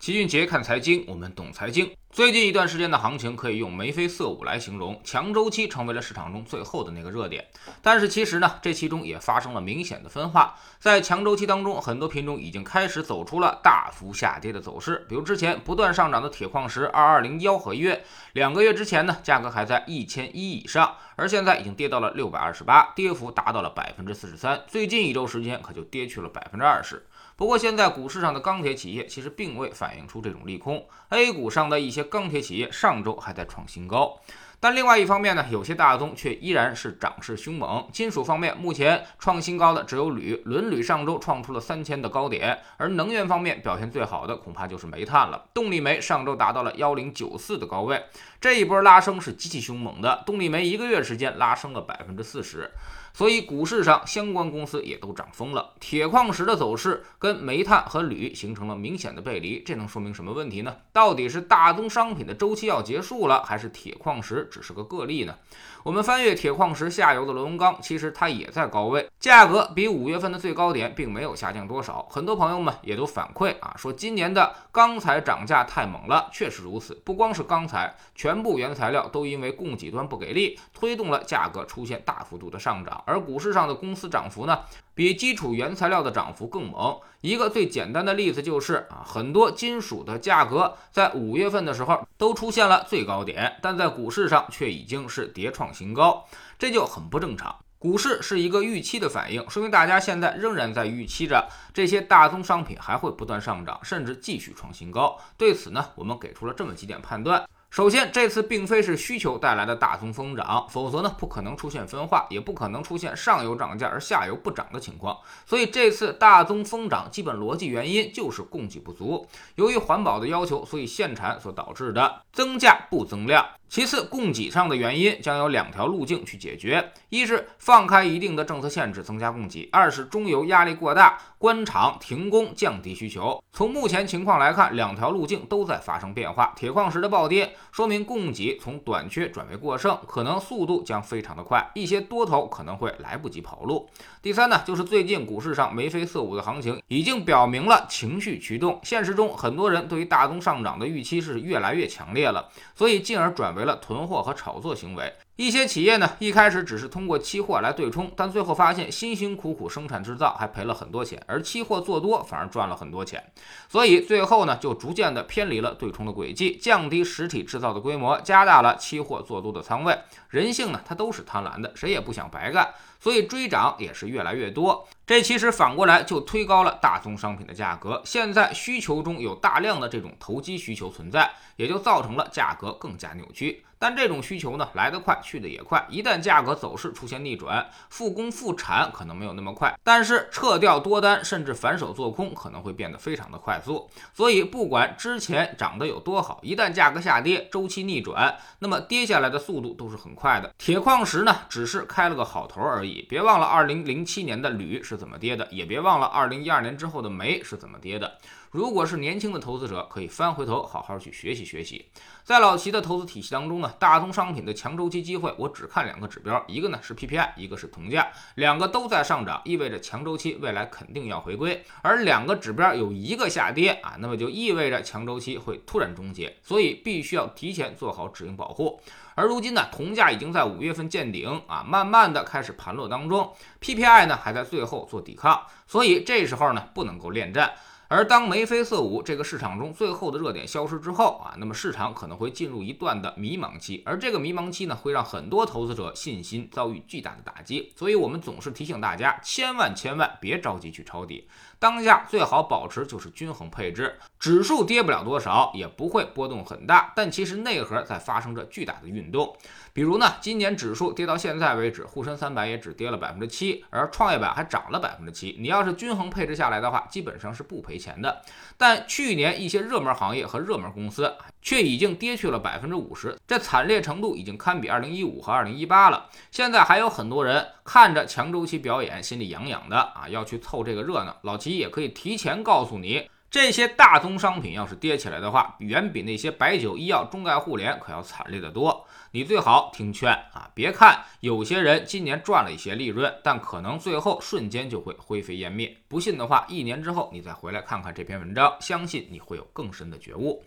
齐俊杰看财经，我们懂财经。最近一段时间的行情可以用眉飞色舞来形容，强周期成为了市场中最后的那个热点。但是其实呢，这其中也发生了明显的分化。在强周期当中，很多品种已经开始走出了大幅下跌的走势。比如之前不断上涨的铁矿石二二零幺合约，两个月之前呢，价格还在一千一以上，而现在已经跌到了六百二十八，跌幅达到了百分之四十三。最近一周时间可就跌去了百分之二十。不过，现在股市上的钢铁企业其实并未反反映出这种利空。A 股上的一些钢铁企业上周还在创新高，但另外一方面呢，有些大宗却依然是涨势凶猛。金属方面，目前创新高的只有铝，伦铝上周创出了三千的高点。而能源方面表现最好的恐怕就是煤炭了，动力煤上周达到了幺零九四的高位，这一波拉升是极其凶猛的，动力煤一个月时间拉升了百分之四十。所以股市上相关公司也都涨疯了，铁矿石的走势跟煤炭和铝形成了明显的背离，这能说明什么问题呢？到底是大宗商品的周期要结束了，还是铁矿石只是个个例呢？我们翻阅铁矿石下游的螺纹钢，其实它也在高位，价格比五月份的最高点并没有下降多少。很多朋友们也都反馈啊，说今年的钢材涨价太猛了，确实如此。不光是钢材，全部原材料都因为供给端不给力，推动了价格出现大幅度的上涨。而股市上的公司涨幅呢，比基础原材料的涨幅更猛。一个最简单的例子就是啊，很多金属的价格在五月份的时候都出现了最高点，但在股市上却已经是跌创新高，这就很不正常。股市是一个预期的反应，说明大家现在仍然在预期着这些大宗商品还会不断上涨，甚至继续创新高。对此呢，我们给出了这么几点判断。首先，这次并非是需求带来的大宗疯涨，否则呢不可能出现分化，也不可能出现上游涨价而下游不涨的情况。所以这次大宗疯涨基本逻辑原因就是供给不足，由于环保的要求，所以限产所导致的增价不增量。其次，供给上的原因将有两条路径去解决：一是放开一定的政策限制，增加供给；二是中游压力过大，关厂停工，降低需求。从目前情况来看，两条路径都在发生变化。铁矿石的暴跌说明供给从短缺转为过剩，可能速度将非常的快，一些多头可能会来不及跑路。第三呢，就是最近股市上眉飞色舞的行情已经表明了情绪驱动，现实中很多人对于大宗上涨的预期是越来越强烈了，所以进而转为。为了囤货和炒作行为。一些企业呢，一开始只是通过期货来对冲，但最后发现辛辛苦苦生产制造还赔了很多钱，而期货做多反而赚了很多钱，所以最后呢，就逐渐的偏离了对冲的轨迹，降低实体制造的规模，加大了期货做多的仓位。人性呢，它都是贪婪的，谁也不想白干，所以追涨也是越来越多。这其实反过来就推高了大宗商品的价格。现在需求中有大量的这种投机需求存在，也就造成了价格更加扭曲。但这种需求呢，来得快，去得也快。一旦价格走势出现逆转，复工复产可能没有那么快，但是撤掉多单，甚至反手做空，可能会变得非常的快速。所以，不管之前涨得有多好，一旦价格下跌，周期逆转，那么跌下来的速度都是很快的。铁矿石呢，只是开了个好头而已。别忘了，二零零七年的铝是怎么跌的，也别忘了二零一二年之后的煤是怎么跌的。如果是年轻的投资者，可以翻回头好好去学习学习。在老齐的投资体系当中呢，大宗商品的强周期机会，我只看两个指标，一个呢是 PPI，一个是铜价，两个都在上涨，意味着强周期未来肯定要回归。而两个指标有一个下跌啊，那么就意味着强周期会突然终结，所以必须要提前做好止盈保护。而如今呢，铜价已经在五月份见顶啊，慢慢的开始盘落当中，PPI 呢还在最后做抵抗，所以这时候呢不能够恋战。而当眉飞色舞这个市场中最后的热点消失之后啊，那么市场可能会进入一段的迷茫期，而这个迷茫期呢，会让很多投资者信心遭遇巨大的打击。所以，我们总是提醒大家，千万千万别着急去抄底，当下最好保持就是均衡配置，指数跌不了多少，也不会波动很大，但其实内核在发生着巨大的运动。比如呢，今年指数跌到现在为止，沪深三百也只跌了百分之七，而创业板还涨了百分之七。你要是均衡配置下来的话，基本上是不赔钱的。但去年一些热门行业和热门公司却已经跌去了百分之五十，这惨烈程度已经堪比二零一五和二零一八了。现在还有很多人看着强周期表演，心里痒痒的啊，要去凑这个热闹。老齐也可以提前告诉你。这些大宗商品要是跌起来的话，远比那些白酒、医药、中概互联可要惨烈得多。你最好听劝啊，别看有些人今年赚了一些利润，但可能最后瞬间就会灰飞烟灭。不信的话，一年之后你再回来看看这篇文章，相信你会有更深的觉悟。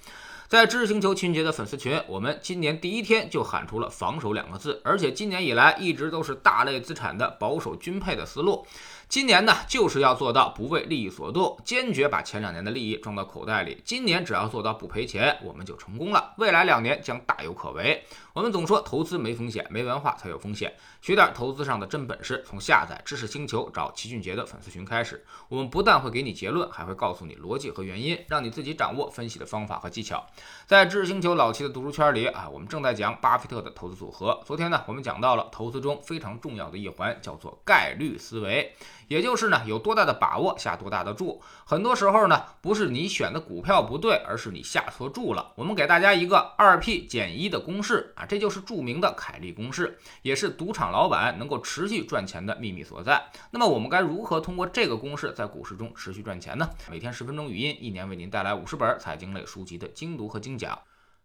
在知识星球秦杰的粉丝群，我们今年第一天就喊出了“防守”两个字，而且今年以来一直都是大类资产的保守均配的思路。今年呢，就是要做到不为利益所动，坚决把前两年的利益装到口袋里。今年只要做到不赔钱，我们就成功了。未来两年将大有可为。我们总说投资没风险，没文化才有风险。学点投资上的真本事，从下载知识星球找齐俊杰的粉丝群开始。我们不但会给你结论，还会告诉你逻辑和原因，让你自己掌握分析的方法和技巧。在知识星球老齐的读书圈里啊，我们正在讲巴菲特的投资组合。昨天呢，我们讲到了投资中非常重要的一环，叫做概率思维。也就是呢，有多大的把握下多大的注。很多时候呢，不是你选的股票不对，而是你下错注了。我们给大家一个二 P 减一的公式啊，这就是著名的凯利公式，也是赌场老板能够持续赚钱的秘密所在。那么我们该如何通过这个公式在股市中持续赚钱呢？每天十分钟语音，一年为您带来五十本财经类书籍的精读和精讲。